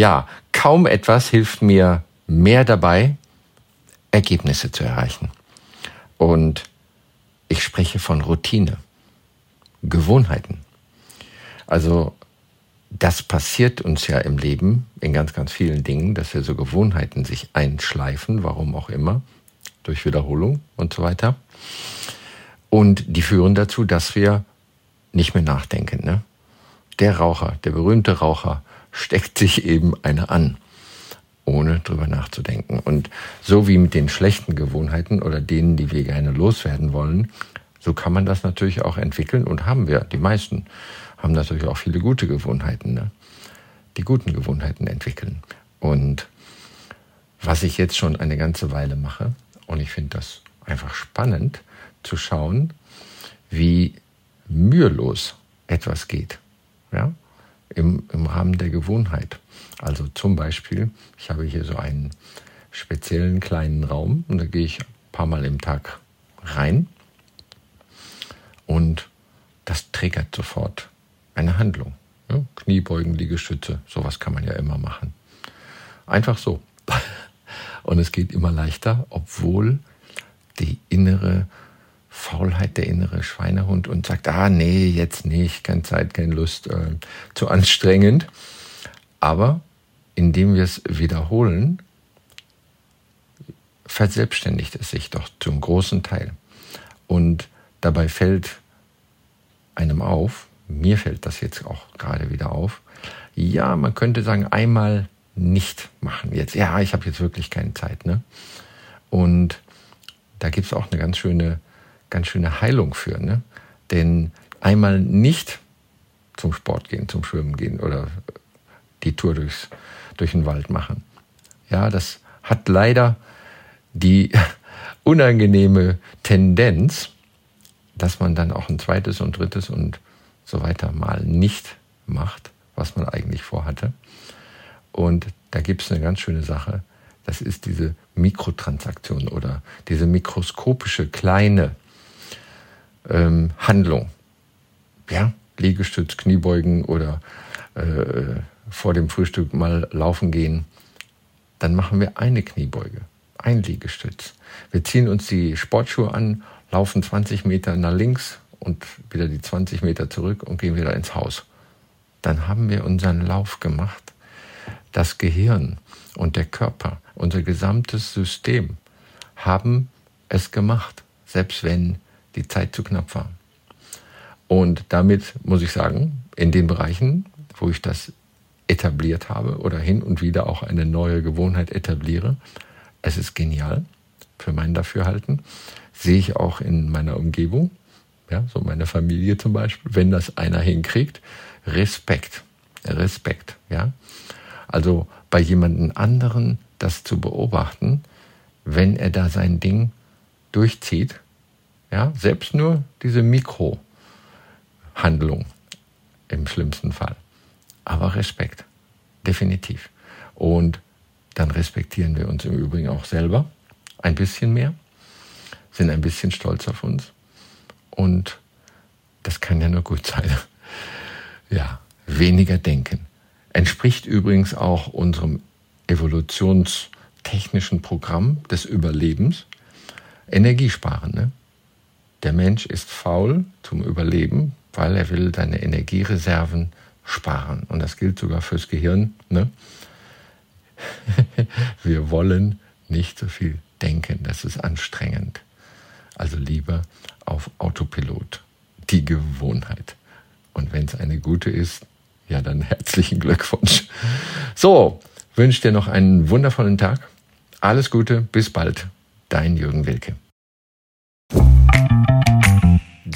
Ja, kaum etwas hilft mir mehr dabei, Ergebnisse zu erreichen. Und ich spreche von Routine, Gewohnheiten. Also das passiert uns ja im Leben in ganz, ganz vielen Dingen, dass wir so Gewohnheiten sich einschleifen, warum auch immer, durch Wiederholung und so weiter. Und die führen dazu, dass wir nicht mehr nachdenken. Ne? Der Raucher, der berühmte Raucher, steckt sich eben eine an, ohne drüber nachzudenken. Und so wie mit den schlechten Gewohnheiten oder denen, die wir gerne loswerden wollen, so kann man das natürlich auch entwickeln und haben wir. Die meisten haben natürlich auch viele gute Gewohnheiten, ne? die guten Gewohnheiten entwickeln. Und was ich jetzt schon eine ganze Weile mache, und ich finde das einfach spannend zu schauen, wie mühelos etwas geht. Ja? Im, im Rahmen der Gewohnheit. Also zum Beispiel, ich habe hier so einen speziellen kleinen Raum und da gehe ich ein paar Mal im Tag rein und das triggert sofort eine Handlung. Ja, Kniebeugen, Liegestütze, sowas kann man ja immer machen. Einfach so. Und es geht immer leichter, obwohl die innere Faulheit der innere Schweinehund und sagt, ah nee, jetzt nicht, keine Zeit, keine Lust, äh, zu anstrengend. Aber indem wir es wiederholen, verselbstständigt es sich doch zum großen Teil. Und dabei fällt einem auf, mir fällt das jetzt auch gerade wieder auf, ja, man könnte sagen, einmal nicht machen jetzt. Ja, ich habe jetzt wirklich keine Zeit. Ne? Und da gibt es auch eine ganz schöne ganz schöne Heilung für. Ne? Denn einmal nicht zum Sport gehen, zum Schwimmen gehen oder die Tour durchs, durch den Wald machen. Ja, das hat leider die unangenehme Tendenz, dass man dann auch ein zweites und drittes und so weiter mal nicht macht, was man eigentlich vorhatte. Und da gibt es eine ganz schöne Sache. Das ist diese Mikrotransaktion oder diese mikroskopische kleine ähm, Handlung. Ja, Liegestütz, Kniebeugen oder äh, vor dem Frühstück mal laufen gehen. Dann machen wir eine Kniebeuge, ein Liegestütz. Wir ziehen uns die Sportschuhe an, laufen 20 Meter nach links und wieder die 20 Meter zurück und gehen wieder ins Haus. Dann haben wir unseren Lauf gemacht. Das Gehirn und der Körper, unser gesamtes System haben es gemacht, selbst wenn die Zeit zu knapp war. Und damit muss ich sagen, in den Bereichen, wo ich das etabliert habe oder hin und wieder auch eine neue Gewohnheit etabliere, es ist genial für mein Dafürhalten. Sehe ich auch in meiner Umgebung, ja, so meine Familie zum Beispiel, wenn das einer hinkriegt, Respekt, Respekt, ja. Also bei jemandem anderen das zu beobachten, wenn er da sein Ding durchzieht, ja, selbst nur diese Mikrohandlung im schlimmsten Fall. Aber Respekt, definitiv. Und dann respektieren wir uns im Übrigen auch selber ein bisschen mehr, sind ein bisschen stolz auf uns. Und das kann ja nur gut sein. Ja, weniger denken. Entspricht übrigens auch unserem evolutionstechnischen Programm des Überlebens. Energiesparen. Ne? Der Mensch ist faul zum Überleben, weil er will seine Energiereserven sparen. Und das gilt sogar fürs Gehirn. Ne? Wir wollen nicht so viel denken, das ist anstrengend. Also lieber auf Autopilot, die Gewohnheit. Und wenn es eine gute ist, ja, dann herzlichen Glückwunsch. So, wünsche dir noch einen wundervollen Tag. Alles Gute, bis bald. Dein Jürgen Wilke.